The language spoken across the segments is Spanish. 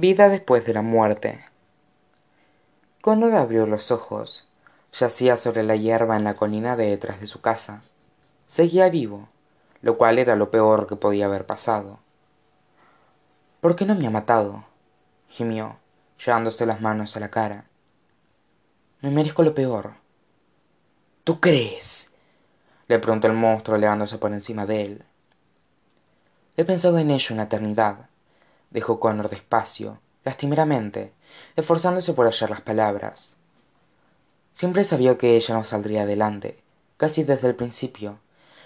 vida después de la muerte. Connor abrió los ojos yacía sobre la hierba en la colina de detrás de su casa. Seguía vivo lo cual era lo peor que podía haber pasado. Por qué no me ha matado gimió llevándose las manos a la cara. Me merezco lo peor. Tú crees le preguntó el monstruo elevándose por encima de él. He pensado en ello una eternidad dijo connor despacio lastimeramente esforzándose por hallar las palabras. Siempre sabido que ella no saldría adelante casi desde el principio.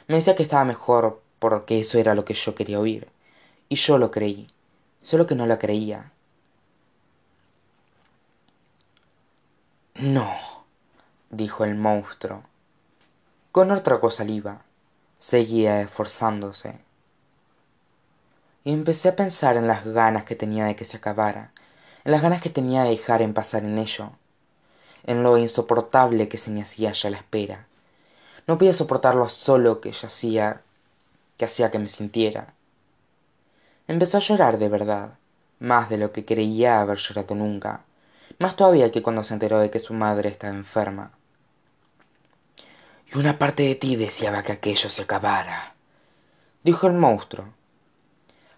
Me decía que estaba mejor porque eso era lo que yo quería oír y yo lo creí sólo que no la creía. No dijo el monstruo. Connor tragó saliva seguía esforzándose y empecé a pensar en las ganas que tenía de que se acabara en las ganas que tenía de dejar en pasar en ello en lo insoportable que se me hacía ya la espera. No podía soportar lo solo que yacía que hacía que me sintiera. Empezó a llorar de verdad más de lo que creía haber llorado nunca más todavía que cuando se enteró de que su madre estaba enferma. Y una parte de ti deseaba que aquello se acabara dijo el monstruo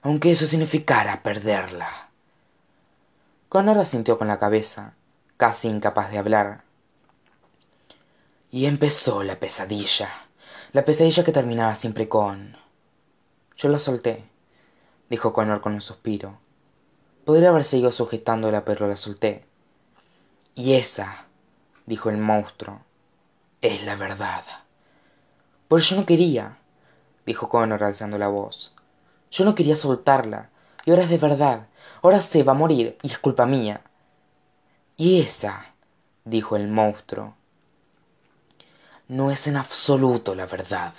aunque eso significara perderla. Connor asintió con la cabeza casi incapaz de hablar. Y empezó la pesadilla la pesadilla que terminaba siempre con yo la solté dijo connor con un suspiro. Podría haber seguido sujetándola pero la solté y esa dijo el monstruo es la verdad pues yo no quería dijo connor alzando la voz yo no quería soltarla. Y ahora es de verdad. Ahora se va a morir y es culpa mía. Y esa dijo el monstruo no es en absoluto la verdad.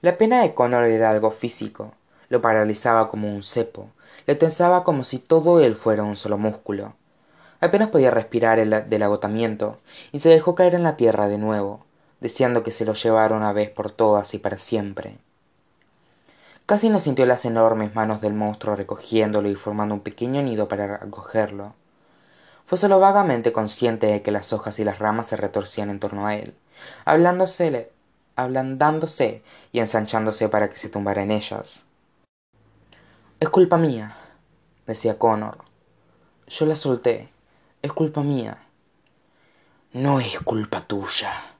La pena de connor era algo físico. Lo paralizaba como un cepo. Le tensaba como si todo él fuera un solo músculo. Apenas podía respirar del agotamiento y se dejó caer en la tierra de nuevo deseando que se lo llevara una vez por todas y para siempre. Casi no sintió las enormes manos del monstruo recogiéndolo y formando un pequeño nido para acogerlo. Fue sólo vagamente consciente de que las hojas y las ramas se retorcían en torno a él ablandándose y ensanchándose para que se tumbara en ellas. Es culpa mía decía connor. Yo la solté. Es culpa mía no es culpa tuya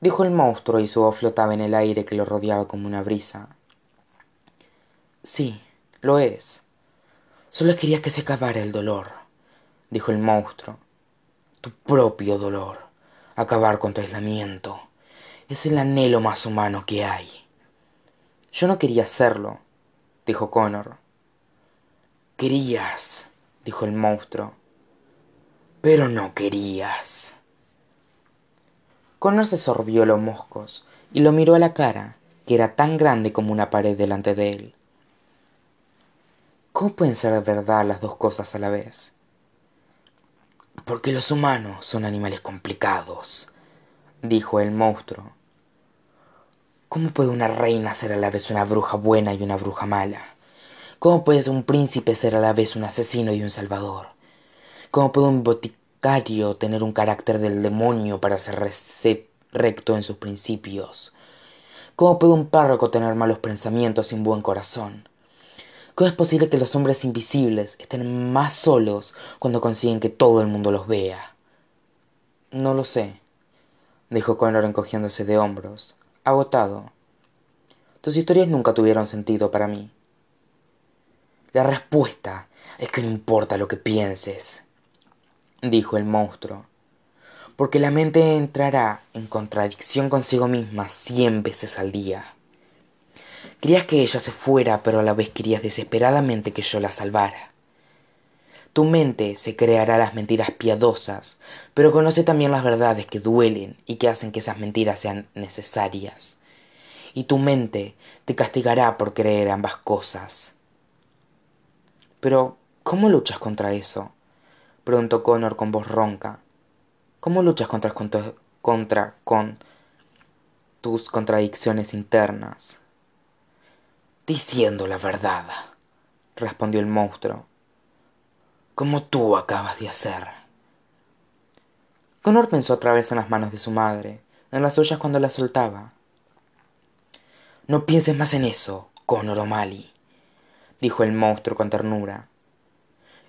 dijo el monstruo y su voz flotaba en el aire que lo rodeaba como una brisa. Sí lo es. Sólo quería que se acabara el dolor dijo el monstruo. Tu propio dolor. Acabar con tu aislamiento. Es el anhelo más humano que hay. Yo no quería hacerlo dijo connor. Querías dijo el monstruo. Pero no querías connor se sorbió los moscos y lo miró a la cara que era tan grande como una pared delante de él. Cómo pueden ser verdad las dos cosas a la vez porque los humanos son animales complicados dijo el monstruo. Cómo puede una reina ser a la vez una bruja buena y una bruja mala cómo puede un príncipe ser a la vez un asesino y un salvador cómo puede un boticario tener un carácter del demonio para ser recto en sus principios. Cómo puede un párroco tener malos pensamientos sin buen corazón cómo es posible que los hombres invisibles estén más solos cuando consiguen que todo el mundo los vea no lo sé dijo connor encogiéndose de hombros. Agotado. Tus historias nunca tuvieron sentido para mí. La respuesta es que no importa lo que pienses dijo el monstruo porque la mente entrará en contradicción consigo misma cien veces al día. Querías que ella se fuera pero a la vez querías desesperadamente que yo la salvara. Tu mente se creará las mentiras piadosas pero conoce también las verdades que duelen y que hacen que esas mentiras sean necesarias. Y tu mente te castigará por creer ambas cosas. Pero cómo luchas contra eso preguntó connor con voz ronca. Cómo luchas contra, contra con tus contradicciones internas diciendo la verdad respondió el monstruo. Como tú acabas de hacer. Connor pensó otra vez en las manos de su madre en las suyas cuando las soltaba. No pienses más en eso connor o'malley dijo el monstruo con ternura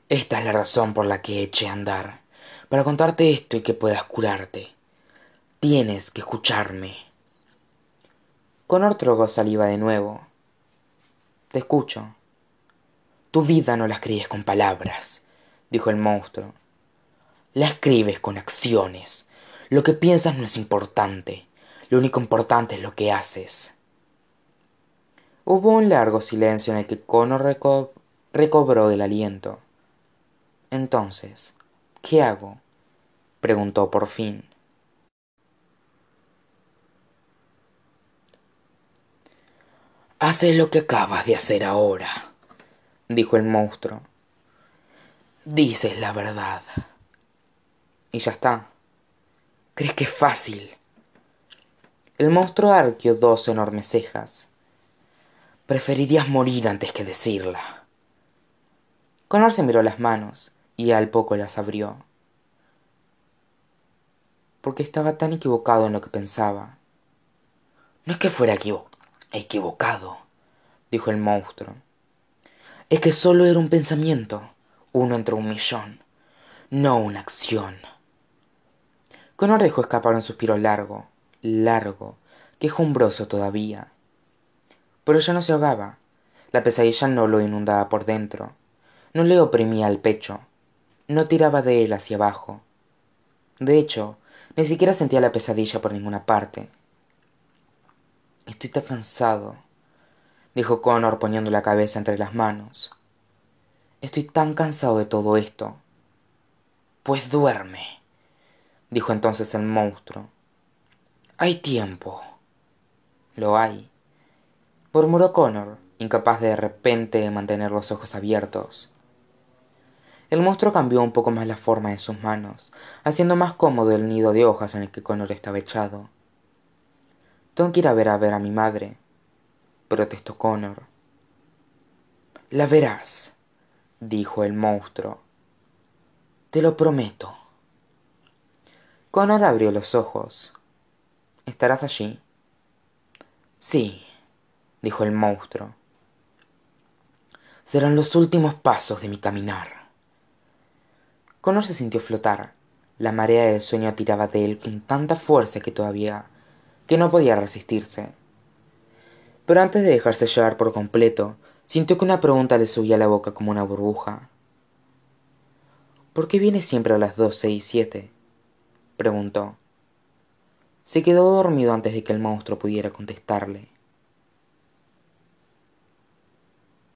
esta es la razón por la que eché a andar para contarte esto y que puedas curarte. Tienes que escucharme. Connor tragó saliva de nuevo. Te escucho. Tu vida no la escribes con palabras dijo el monstruo. La escribes con acciones. Lo que piensas no es importante. Lo único importante es lo que haces. Hubo un largo silencio en el que connor recobró el aliento entonces qué hago preguntó por fin. Haces lo que acabas de hacer ahora dijo el monstruo. Dices la verdad. Y ya está. Crees que es fácil el monstruo arqueó dos enormes cejas. Preferirías morir antes que decirla. Connor se miró las manos y al poco las abrió. Porque estaba tan equivocado en lo que pensaba. No es que fuera equivocado dijo el monstruo. Es que solo era un pensamiento uno entre un millón no una acción. Connor dejó escapar un suspiro largo largo quejumbroso todavía. Pero ya no se ahogaba. La pesadilla no lo inundaba por dentro. No le oprimía el pecho no tiraba de él hacia abajo. De hecho ni siquiera sentía la pesadilla por ninguna parte. Estoy tan cansado dijo connor poniendo la cabeza entre las manos. Estoy tan cansado de todo esto pues duerme dijo entonces el monstruo. Hay tiempo lo hay murmuró connor incapaz de repente mantener los ojos abiertos el monstruo cambió un poco más la forma de sus manos haciendo más cómodo el nido de hojas en el que connor estaba echado. Tengo que ir a ver a ver a mi madre protestó connor. La verás dijo el monstruo. Te lo prometo. Connor abrió los ojos. Estarás allí sí dijo el monstruo. Serán los últimos pasos de mi caminar connor se sintió flotar. La marea del sueño tiraba de él con tanta fuerza que todavía que no podía resistirse. Pero antes de dejarse llevar por completo sintió que una pregunta le subía a la boca como una burbuja. Por qué vienes siempre a las seis y siete preguntó. Se quedó dormido antes de que el monstruo pudiera contestarle